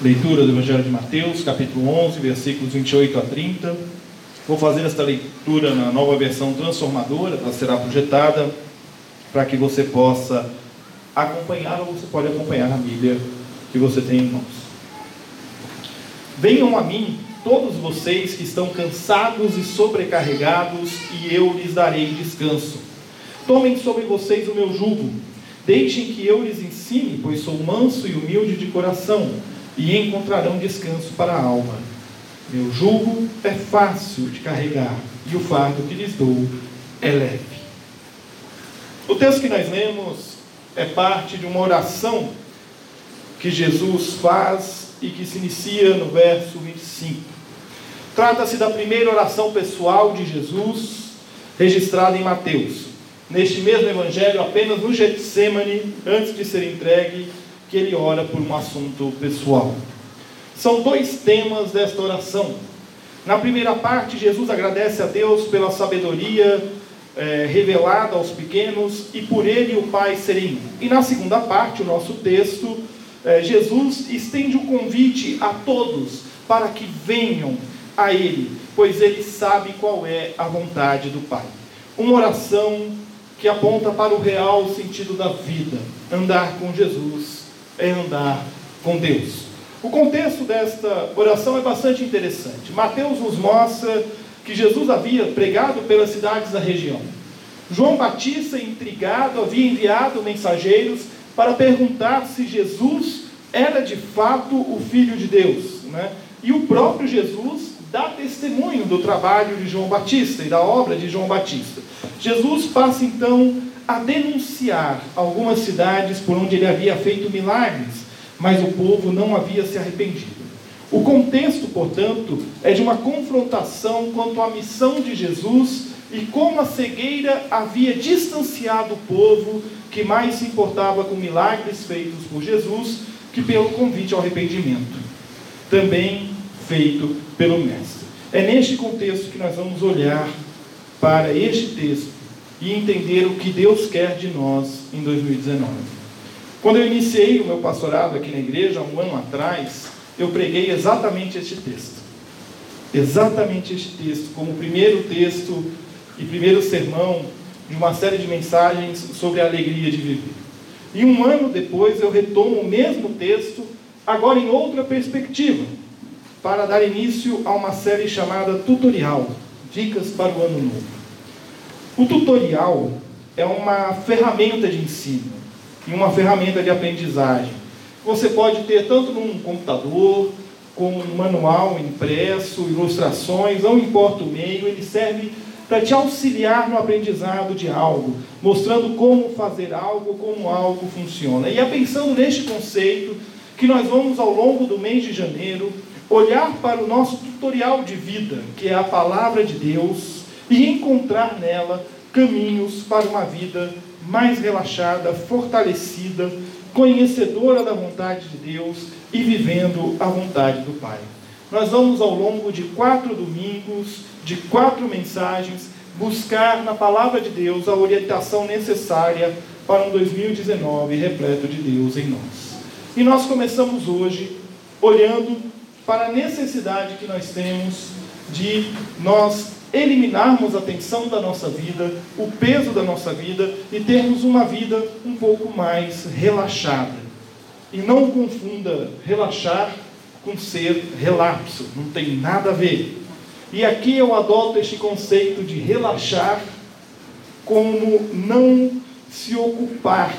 Leitura do Evangelho de Mateus, capítulo 11, versículos 28 a 30. Vou fazer esta leitura na nova versão transformadora, ela será projetada para que você possa acompanhar, ou você pode acompanhar a Bíblia que você tem em mãos. Venham a mim todos vocês que estão cansados e sobrecarregados, e eu lhes darei descanso. Tomem sobre vocês o meu jugo, deixem que eu lhes ensine, pois sou manso e humilde de coração e encontrarão descanso para a alma. Meu jugo é fácil de carregar e o fardo que lhes dou é leve. O texto que nós lemos é parte de uma oração que Jesus faz e que se inicia no verso 25. Trata-se da primeira oração pessoal de Jesus, registrada em Mateus. Neste mesmo evangelho, apenas no Getsemane, antes de ser entregue, que ele ora por um assunto pessoal. São dois temas desta oração. Na primeira parte, Jesus agradece a Deus pela sabedoria é, revelada aos pequenos e por ele o Pai serem. E na segunda parte, o nosso texto, é, Jesus estende o convite a todos para que venham a Ele, pois Ele sabe qual é a vontade do Pai. Uma oração que aponta para o real sentido da vida, andar com Jesus é andar com Deus. O contexto desta oração é bastante interessante. Mateus nos mostra que Jesus havia pregado pelas cidades da região. João Batista, intrigado, havia enviado mensageiros para perguntar se Jesus era de fato o Filho de Deus. Né? E o próprio Jesus dá testemunho do trabalho de João Batista e da obra de João Batista. Jesus passa então a denunciar algumas cidades por onde ele havia feito milagres, mas o povo não havia se arrependido. O contexto, portanto, é de uma confrontação quanto à missão de Jesus e como a cegueira havia distanciado o povo que mais se importava com milagres feitos por Jesus que pelo convite ao arrependimento, também feito pelo Mestre. É neste contexto que nós vamos olhar para este texto e entender o que Deus quer de nós em 2019. Quando eu iniciei o meu pastorado aqui na igreja, um ano atrás, eu preguei exatamente este texto. Exatamente este texto, como primeiro texto e primeiro sermão de uma série de mensagens sobre a alegria de viver. E um ano depois eu retomo o mesmo texto, agora em outra perspectiva, para dar início a uma série chamada Tutorial Dicas para o Ano Novo. O tutorial é uma ferramenta de ensino e uma ferramenta de aprendizagem. Você pode ter tanto num computador, como um manual impresso, ilustrações, não importa o meio, ele serve para te auxiliar no aprendizado de algo, mostrando como fazer algo, como algo funciona. E é pensando neste conceito que nós vamos, ao longo do mês de janeiro, olhar para o nosso tutorial de vida, que é a palavra de Deus, e encontrar nela caminhos para uma vida mais relaxada, fortalecida, conhecedora da vontade de Deus e vivendo a vontade do Pai. Nós vamos, ao longo de quatro domingos, de quatro mensagens, buscar na palavra de Deus a orientação necessária para um 2019 repleto de Deus em nós. E nós começamos hoje olhando para a necessidade que nós temos de nós eliminarmos a tensão da nossa vida, o peso da nossa vida e termos uma vida um pouco mais relaxada. E não confunda relaxar com ser relapso, não tem nada a ver. E aqui eu adoto este conceito de relaxar como não se ocupar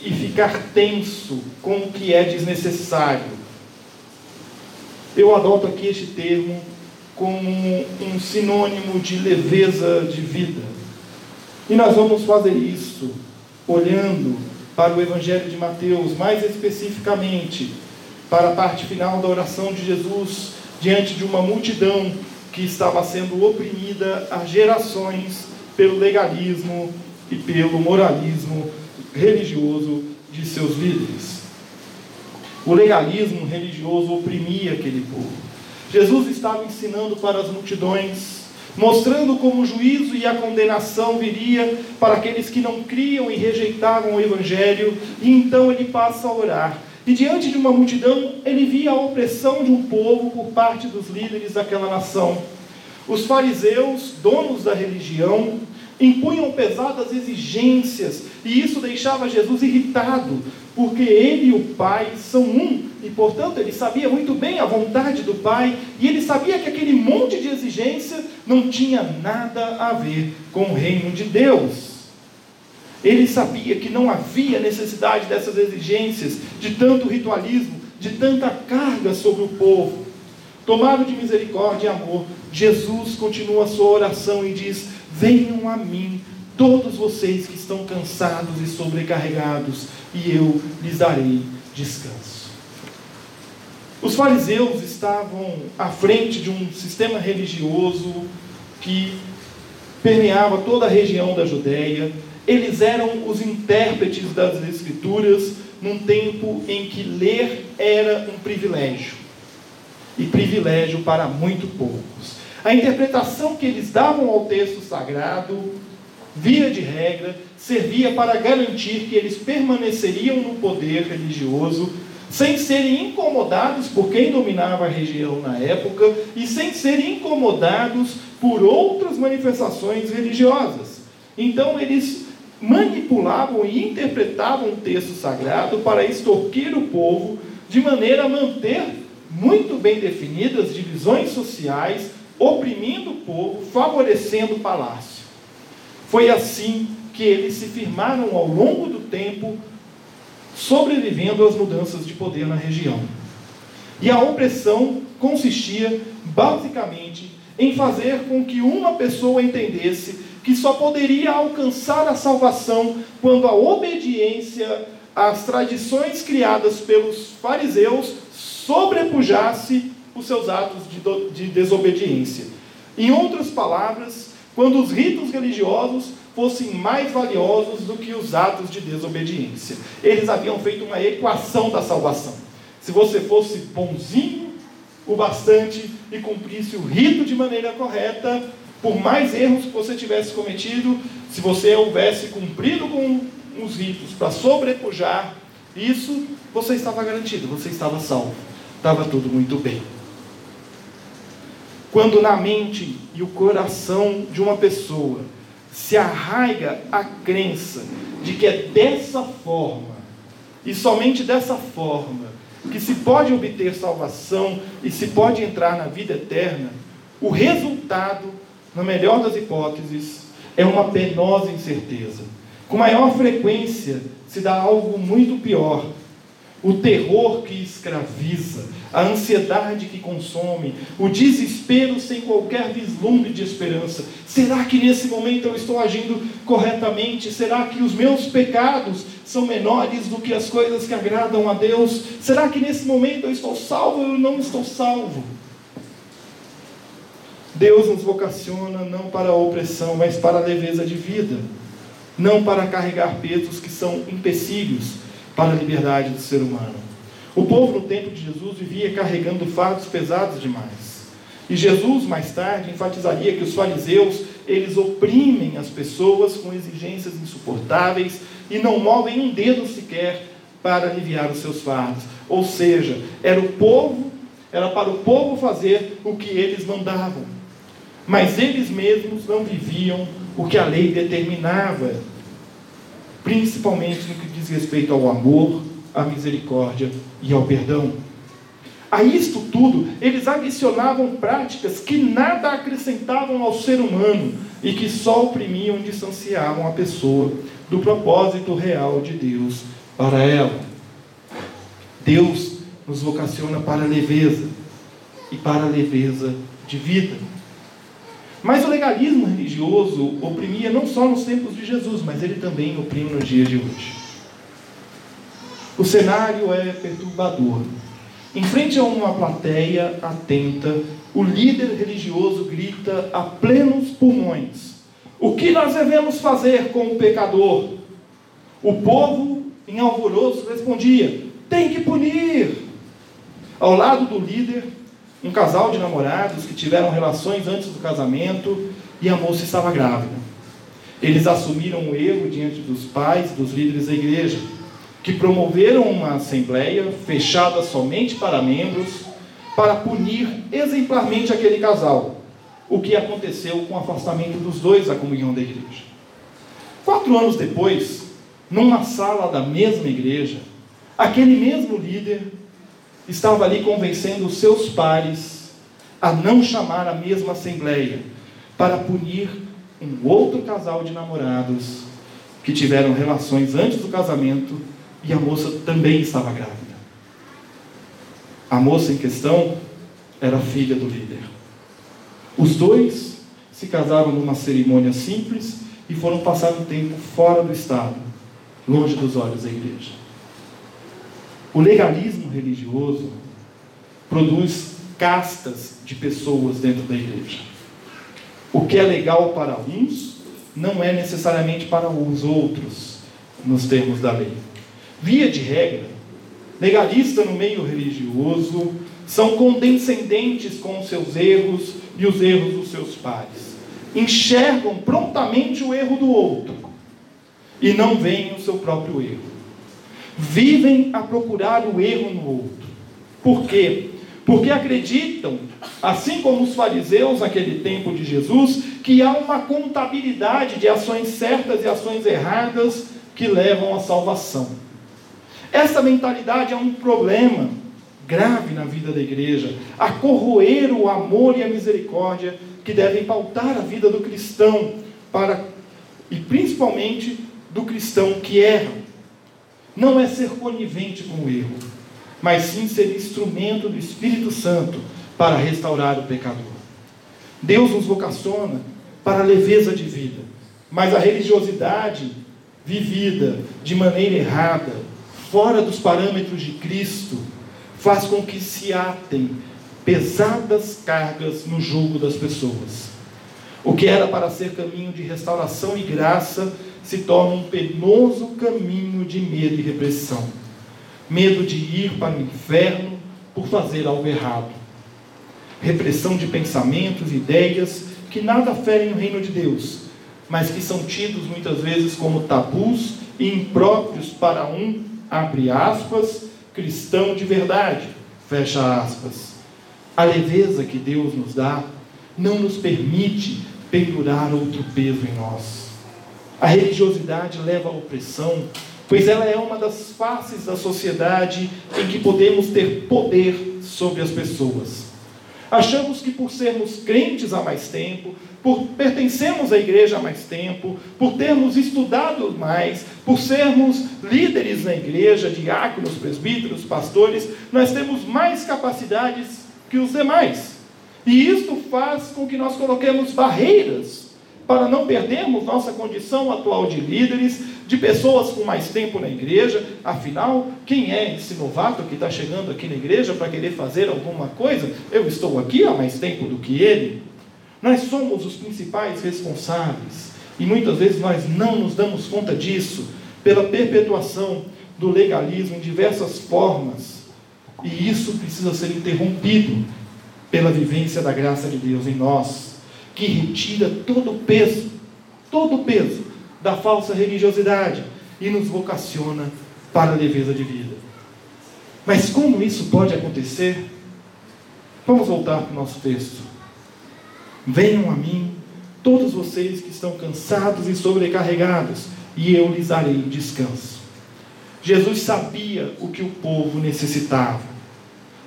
e ficar tenso com o que é desnecessário. Eu adoto aqui este termo como um sinônimo de leveza de vida. E nós vamos fazer isso olhando para o Evangelho de Mateus, mais especificamente para a parte final da oração de Jesus diante de uma multidão que estava sendo oprimida há gerações pelo legalismo e pelo moralismo religioso de seus líderes. O legalismo religioso oprimia aquele povo. Jesus estava ensinando para as multidões, mostrando como o juízo e a condenação viria para aqueles que não criam e rejeitavam o evangelho, e então ele passa a orar. E diante de uma multidão, ele via a opressão de um povo por parte dos líderes daquela nação. Os fariseus, donos da religião, impunham pesadas exigências, e isso deixava Jesus irritado, porque ele e o Pai são um, e portanto ele sabia muito bem a vontade do Pai, e ele sabia que aquele monte de exigência não tinha nada a ver com o reino de Deus. Ele sabia que não havia necessidade dessas exigências, de tanto ritualismo, de tanta carga sobre o povo. Tomado de misericórdia e amor, Jesus continua a sua oração e diz: Venham a mim, todos vocês que estão cansados e sobrecarregados, e eu lhes darei descanso. Os fariseus estavam à frente de um sistema religioso que permeava toda a região da Judéia. Eles eram os intérpretes das Escrituras num tempo em que ler era um privilégio e privilégio para muito poucos. A interpretação que eles davam ao texto sagrado, via de regra, servia para garantir que eles permaneceriam no poder religioso, sem serem incomodados por quem dominava a região na época e sem serem incomodados por outras manifestações religiosas. Então eles manipulavam e interpretavam o texto sagrado para extorquir o povo, de maneira a manter muito bem definidas divisões sociais oprimindo o povo, favorecendo o palácio. Foi assim que eles se firmaram ao longo do tempo, sobrevivendo às mudanças de poder na região. E a opressão consistia, basicamente, em fazer com que uma pessoa entendesse que só poderia alcançar a salvação quando a obediência às tradições criadas pelos fariseus sobrepujasse os seus atos de, de desobediência. Em outras palavras, quando os ritos religiosos fossem mais valiosos do que os atos de desobediência. Eles haviam feito uma equação da salvação. Se você fosse bonzinho o bastante e cumprisse o rito de maneira correta, por mais erros que você tivesse cometido, se você houvesse cumprido com os ritos para sobrepujar isso, você estava garantido, você estava salvo. Estava tudo muito bem. Quando na mente e o coração de uma pessoa se arraiga a crença de que é dessa forma, e somente dessa forma, que se pode obter salvação e se pode entrar na vida eterna, o resultado, na melhor das hipóteses, é uma penosa incerteza. Com maior frequência se dá algo muito pior, o terror que escraviza, a ansiedade que consome, o desespero sem qualquer vislumbre de esperança. Será que nesse momento eu estou agindo corretamente? Será que os meus pecados são menores do que as coisas que agradam a Deus? Será que nesse momento eu estou salvo ou não estou salvo? Deus nos vocaciona não para a opressão, mas para a leveza de vida, não para carregar pesos que são empecilhos para a liberdade do ser humano. O povo no tempo de Jesus vivia carregando fardos pesados demais. E Jesus, mais tarde, enfatizaria que os fariseus, eles oprimem as pessoas com exigências insuportáveis e não movem um dedo sequer para aliviar os seus fardos. Ou seja, era o povo, era para o povo fazer o que eles mandavam. Mas eles mesmos não viviam o que a lei determinava principalmente no que diz respeito ao amor, à misericórdia e ao perdão. A isto tudo, eles adicionavam práticas que nada acrescentavam ao ser humano e que só oprimiam e distanciavam a pessoa do propósito real de Deus para ela. Deus nos vocaciona para a leveza e para a leveza de vida. Mas o legalismo religioso oprimia não só nos tempos de Jesus, mas ele também oprime nos dias de hoje. O cenário é perturbador. Em frente a uma plateia atenta, o líder religioso grita a plenos pulmões: O que nós devemos fazer com o pecador? O povo, em alvoroço, respondia: Tem que punir. Ao lado do líder, um casal de namorados que tiveram relações antes do casamento e a moça estava grávida. Eles assumiram o erro diante dos pais, dos líderes da igreja, que promoveram uma assembleia fechada somente para membros, para punir exemplarmente aquele casal, o que aconteceu com o afastamento dos dois da comunhão da igreja. Quatro anos depois, numa sala da mesma igreja, aquele mesmo líder estava ali convencendo os seus pares a não chamar a mesma assembleia para punir um outro casal de namorados que tiveram relações antes do casamento e a moça também estava grávida. A moça em questão era filha do líder. Os dois se casaram numa cerimônia simples e foram passar um tempo fora do Estado, longe dos olhos da igreja. O legalismo religioso produz castas de pessoas dentro da igreja. O que é legal para uns não é necessariamente para os outros, nos termos da lei. Via de regra, legalistas no meio religioso são condescendentes com os seus erros e os erros dos seus pares. Enxergam prontamente o erro do outro e não veem o seu próprio erro vivem a procurar o erro no outro. Por quê? Porque acreditam, assim como os fariseus naquele tempo de Jesus, que há uma contabilidade de ações certas e ações erradas que levam à salvação. Essa mentalidade é um problema grave na vida da igreja, a corroer o amor e a misericórdia que devem pautar a vida do cristão para e principalmente do cristão que erra não é ser conivente com o erro, mas sim ser instrumento do Espírito Santo para restaurar o pecador. Deus nos vocaciona para a leveza de vida, mas a religiosidade vivida de maneira errada, fora dos parâmetros de Cristo, faz com que se atem pesadas cargas no jugo das pessoas. O que era para ser caminho de restauração e graça se torna um penoso caminho de medo e repressão. Medo de ir para o inferno por fazer algo errado. Repressão de pensamentos, ideias que nada ferem o reino de Deus, mas que são tidos muitas vezes como tabus e impróprios para um, abre aspas, cristão de verdade, fecha aspas. A leveza que Deus nos dá não nos permite pendurar outro peso em nós a religiosidade leva à opressão, pois ela é uma das faces da sociedade em que podemos ter poder sobre as pessoas. Achamos que por sermos crentes há mais tempo, por pertencermos à igreja há mais tempo, por termos estudado mais, por sermos líderes na igreja, diáconos, presbíteros, pastores, nós temos mais capacidades que os demais. E isto faz com que nós coloquemos barreiras para não perdermos nossa condição atual de líderes, de pessoas com mais tempo na igreja. Afinal, quem é esse novato que está chegando aqui na igreja para querer fazer alguma coisa? Eu estou aqui há mais tempo do que ele. Nós somos os principais responsáveis e muitas vezes nós não nos damos conta disso pela perpetuação do legalismo em diversas formas. E isso precisa ser interrompido pela vivência da graça de Deus em nós que retira todo o peso, todo o peso da falsa religiosidade e nos vocaciona para a leveza de vida. Mas como isso pode acontecer? Vamos voltar para o nosso texto. Venham a mim, todos vocês que estão cansados e sobrecarregados, e eu lhes darei descanso. Jesus sabia o que o povo necessitava.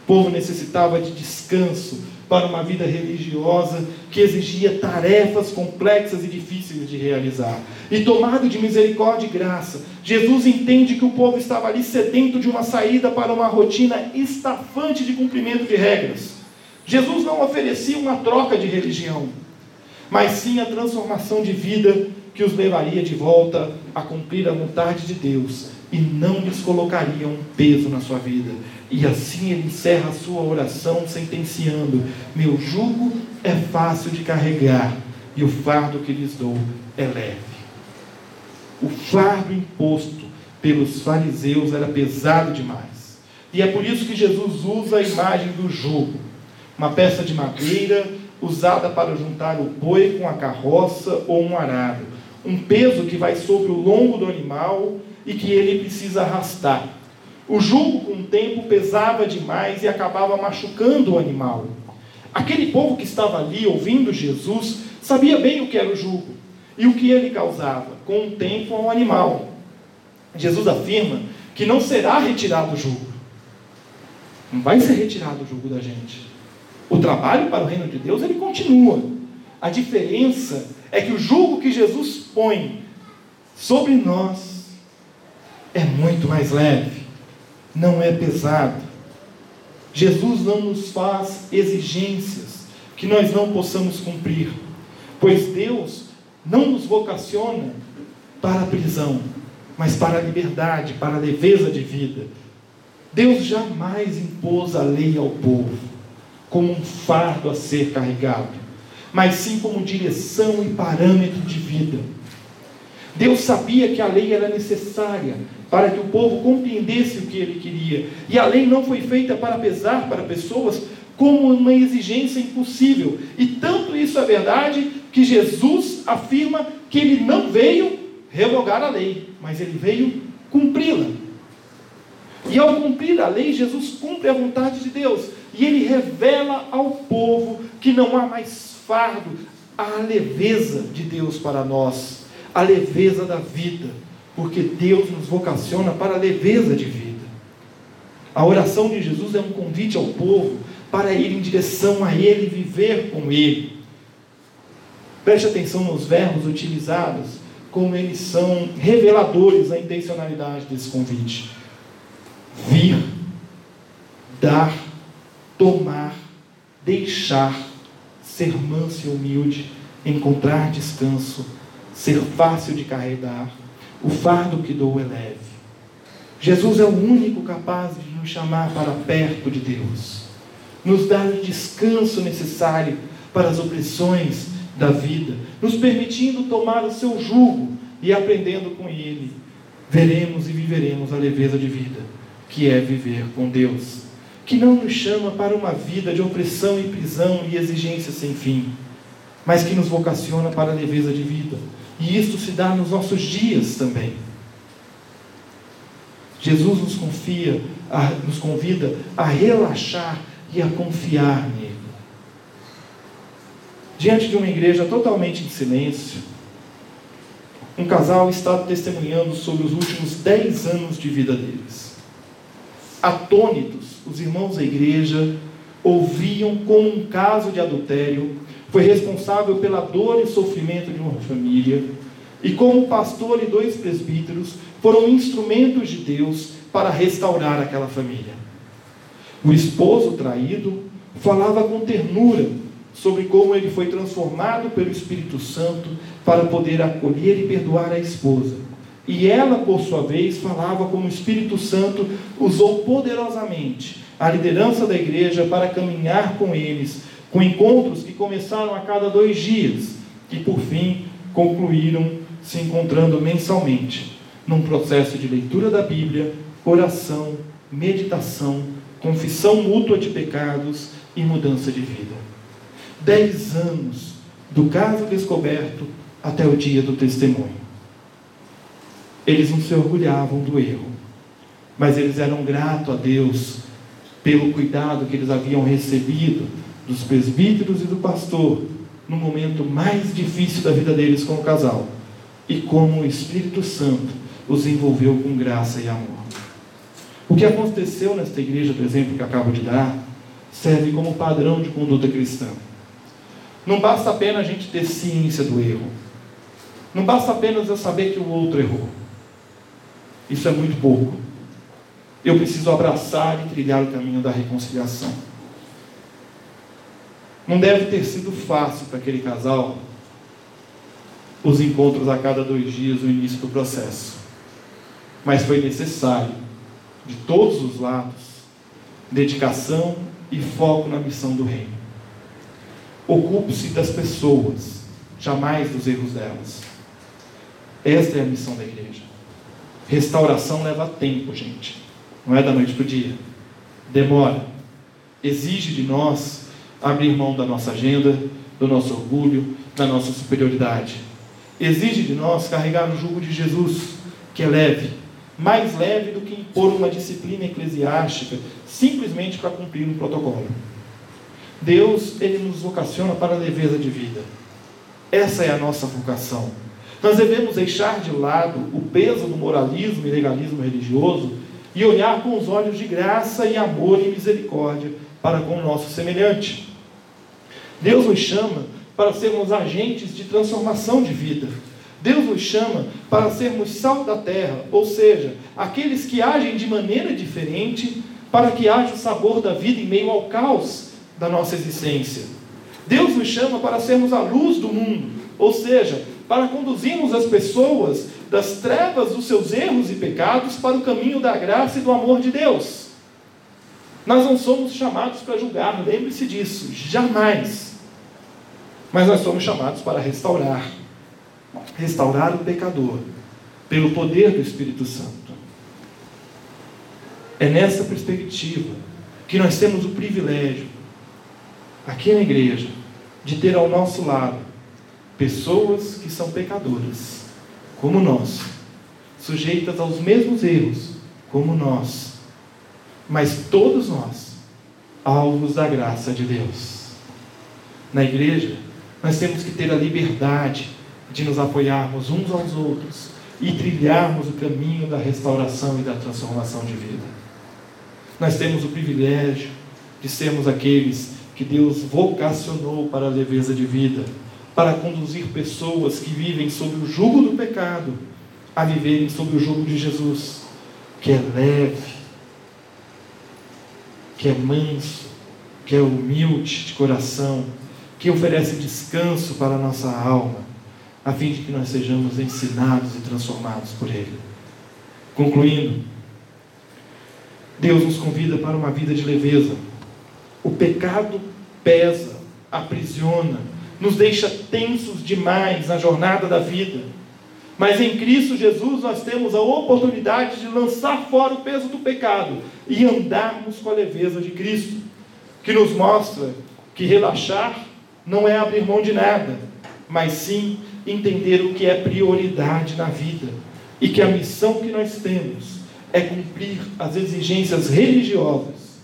O povo necessitava de descanso, para uma vida religiosa que exigia tarefas complexas e difíceis de realizar. E tomado de misericórdia e graça, Jesus entende que o povo estava ali sedento de uma saída para uma rotina estafante de cumprimento de regras. Jesus não oferecia uma troca de religião, mas sim a transformação de vida que os levaria de volta a cumprir a vontade de Deus e não lhes colocaria um peso na sua vida. E assim ele encerra a sua oração sentenciando: Meu jugo é fácil de carregar e o fardo que lhes dou é leve. O fardo imposto pelos fariseus era pesado demais. E é por isso que Jesus usa a imagem do jugo, uma peça de madeira usada para juntar o boi com a carroça ou um arado, um peso que vai sobre o lombo do animal e que ele precisa arrastar. O jugo, com o tempo, pesava demais e acabava machucando o animal. Aquele povo que estava ali ouvindo Jesus sabia bem o que era o jugo e o que ele causava, com o tempo, ao animal. Jesus afirma que não será retirado o jugo. Não vai ser retirado o jugo da gente. O trabalho para o reino de Deus ele continua. A diferença é que o jugo que Jesus põe sobre nós é muito mais leve, não é pesado. Jesus não nos faz exigências que nós não possamos cumprir, pois Deus não nos vocaciona para a prisão, mas para a liberdade, para a leveza de vida. Deus jamais impôs a lei ao povo como um fardo a ser carregado, mas sim como direção e parâmetro de vida. Deus sabia que a lei era necessária para que o povo compreendesse o que ele queria, e a lei não foi feita para pesar para pessoas como uma exigência impossível. E tanto isso é verdade que Jesus afirma que ele não veio revogar a lei, mas ele veio cumpri-la. E ao cumprir a lei, Jesus cumpre a vontade de Deus. E ele revela ao povo que não há mais fardo, a leveza de Deus para nós, a leveza da vida, porque Deus nos vocaciona para a leveza de vida. A oração de Jesus é um convite ao povo para ir em direção a Ele, viver com Ele. Preste atenção nos verbos utilizados, como eles são reveladores da intencionalidade desse convite. Vir, dar, tomar, deixar, ser manso e humilde, encontrar descanso, ser fácil de carregar, o fardo que dou é leve. Jesus é o único capaz de nos chamar para perto de Deus, nos dar o descanso necessário para as opressões da vida, nos permitindo tomar o seu jugo e aprendendo com ele, veremos e viveremos a leveza de vida, que é viver com Deus que não nos chama para uma vida de opressão e prisão e exigência sem fim, mas que nos vocaciona para a leveza de vida. E isto se dá nos nossos dias também. Jesus nos confia, a, nos convida a relaxar e a confiar nele. Diante de uma igreja totalmente em silêncio, um casal está testemunhando sobre os últimos dez anos de vida deles. Atônitos os irmãos da igreja ouviam como um caso de adultério foi responsável pela dor e sofrimento de uma família, e como pastor e dois presbíteros foram instrumentos de Deus para restaurar aquela família. O esposo traído falava com ternura sobre como ele foi transformado pelo Espírito Santo para poder acolher e perdoar a esposa. E ela, por sua vez, falava como o Espírito Santo usou poderosamente a liderança da igreja para caminhar com eles, com encontros que começaram a cada dois dias e, por fim, concluíram se encontrando mensalmente, num processo de leitura da Bíblia, oração, meditação, confissão mútua de pecados e mudança de vida. Dez anos do caso descoberto até o dia do testemunho. Eles não se orgulhavam do erro, mas eles eram gratos a Deus pelo cuidado que eles haviam recebido dos presbíteros e do pastor no momento mais difícil da vida deles com o casal e como o Espírito Santo os envolveu com graça e amor. O que aconteceu nesta igreja, por exemplo, que acabo de dar, serve como padrão de conduta cristã. Não basta apenas a gente ter ciência do erro. Não basta apenas eu saber que o outro errou. Isso é muito pouco. Eu preciso abraçar e trilhar o caminho da reconciliação. Não deve ter sido fácil para aquele casal os encontros a cada dois dias, o início do processo. mas foi necessário, de todos os lados, dedicação e foco na missão do reino. Ocupe-se das pessoas, jamais dos erros delas. Esta é a missão da igreja. Restauração leva tempo, gente. Não é da noite para o dia. Demora. Exige de nós abrir mão da nossa agenda, do nosso orgulho, da nossa superioridade. Exige de nós carregar o jugo de Jesus, que é leve, mais leve do que impor uma disciplina eclesiástica simplesmente para cumprir um protocolo. Deus, ele nos vocaciona para a leveza de vida. Essa é a nossa vocação. Nós devemos deixar de lado o peso do moralismo e legalismo religioso e olhar com os olhos de graça e amor e misericórdia para com o nosso semelhante. Deus nos chama para sermos agentes de transformação de vida. Deus nos chama para sermos sal da terra, ou seja, aqueles que agem de maneira diferente para que haja o sabor da vida em meio ao caos da nossa existência. Deus nos chama para sermos a luz do mundo, ou seja, para conduzirmos as pessoas das trevas dos seus erros e pecados para o caminho da graça e do amor de Deus. Nós não somos chamados para julgar, lembre-se disso, jamais. Mas nós somos chamados para restaurar restaurar o pecador pelo poder do Espírito Santo. É nessa perspectiva que nós temos o privilégio, aqui na igreja, de ter ao nosso lado pessoas que são pecadoras, como nós, sujeitas aos mesmos erros, como nós, mas todos nós, alvos da graça de Deus. Na igreja, nós temos que ter a liberdade de nos apoiarmos uns aos outros e trilharmos o caminho da restauração e da transformação de vida. Nós temos o privilégio de sermos aqueles que Deus vocacionou para a leveza de vida, para conduzir pessoas que vivem sob o jugo do pecado a viverem sob o jugo de Jesus, que é leve, que é manso, que é humilde de coração, que oferece descanso para a nossa alma a fim de que nós sejamos ensinados e transformados por Ele. Concluindo, Deus nos convida para uma vida de leveza. O pecado pesa, aprisiona, nos deixa tensos demais na jornada da vida. Mas em Cristo Jesus nós temos a oportunidade de lançar fora o peso do pecado e andarmos com a leveza de Cristo, que nos mostra que relaxar não é abrir mão de nada, mas sim entender o que é prioridade na vida e que a missão que nós temos é cumprir as exigências religiosas,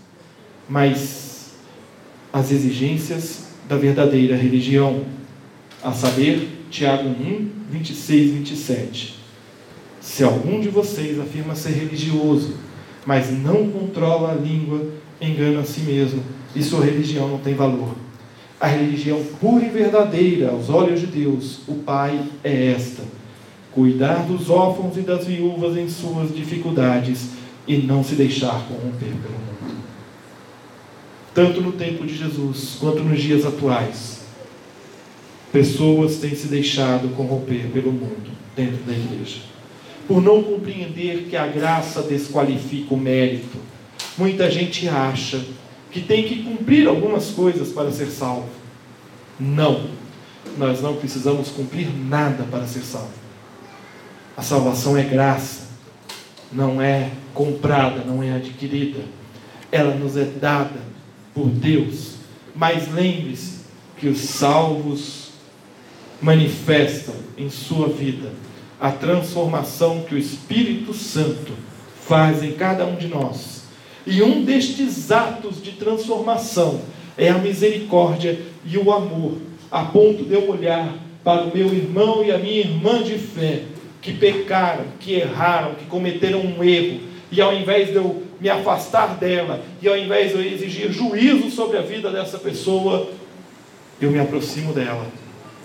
mas as exigências da verdadeira religião, a saber, Tiago 1, 26 e 27. Se algum de vocês afirma ser religioso, mas não controla a língua, engana a si mesmo, e sua religião não tem valor. A religião pura e verdadeira aos olhos de Deus, o Pai, é esta: cuidar dos órfãos e das viúvas em suas dificuldades e não se deixar corromper pelo mundo. Tanto no tempo de Jesus quanto nos dias atuais, pessoas têm se deixado corromper pelo mundo dentro da igreja, por não compreender que a graça desqualifica o mérito. Muita gente acha que tem que cumprir algumas coisas para ser salvo. Não, nós não precisamos cumprir nada para ser salvo. A salvação é graça, não é comprada, não é adquirida. Ela nos é dada por Deus. Mas lembre-se que os salvos manifestam em sua vida a transformação que o Espírito Santo faz em cada um de nós. E um destes atos de transformação é a misericórdia e o amor, a ponto de eu olhar para o meu irmão e a minha irmã de fé, que pecaram, que erraram, que cometeram um erro, e ao invés de eu me afastar dela, e ao invés de eu exigir juízo sobre a vida dessa pessoa, eu me aproximo dela,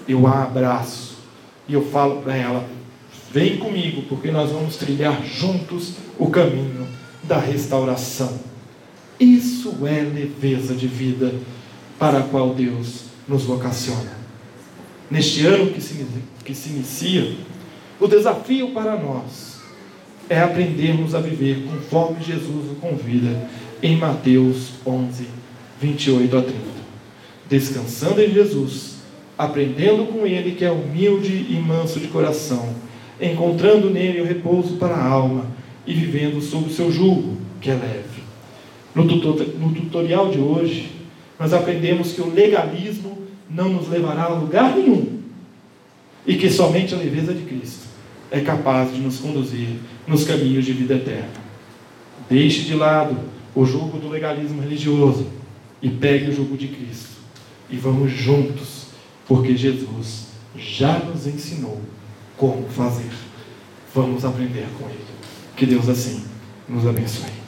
eu a abraço, e eu falo para ela: vem comigo, porque nós vamos trilhar juntos o caminho da restauração. Isso é leveza de vida para a qual Deus nos vocaciona. Neste ano que se, que se inicia, o desafio para nós é aprendermos a viver conforme Jesus o convida em Mateus 11, 28 a 30. Descansando em Jesus, aprendendo com Ele que é humilde e manso de coração, encontrando nele o repouso para a alma e vivendo sob o seu jugo, que é leve. No, tutor, no tutorial de hoje, nós aprendemos que o legalismo não nos levará a lugar nenhum e que somente a leveza de Cristo é capaz de nos conduzir nos caminhos de vida eterna. Deixe de lado o jugo do legalismo religioso e pegue o jugo de Cristo e vamos juntos, porque Jesus já nos ensinou como fazer. Vamos aprender com Ele. Que Deus assim nos abençoe.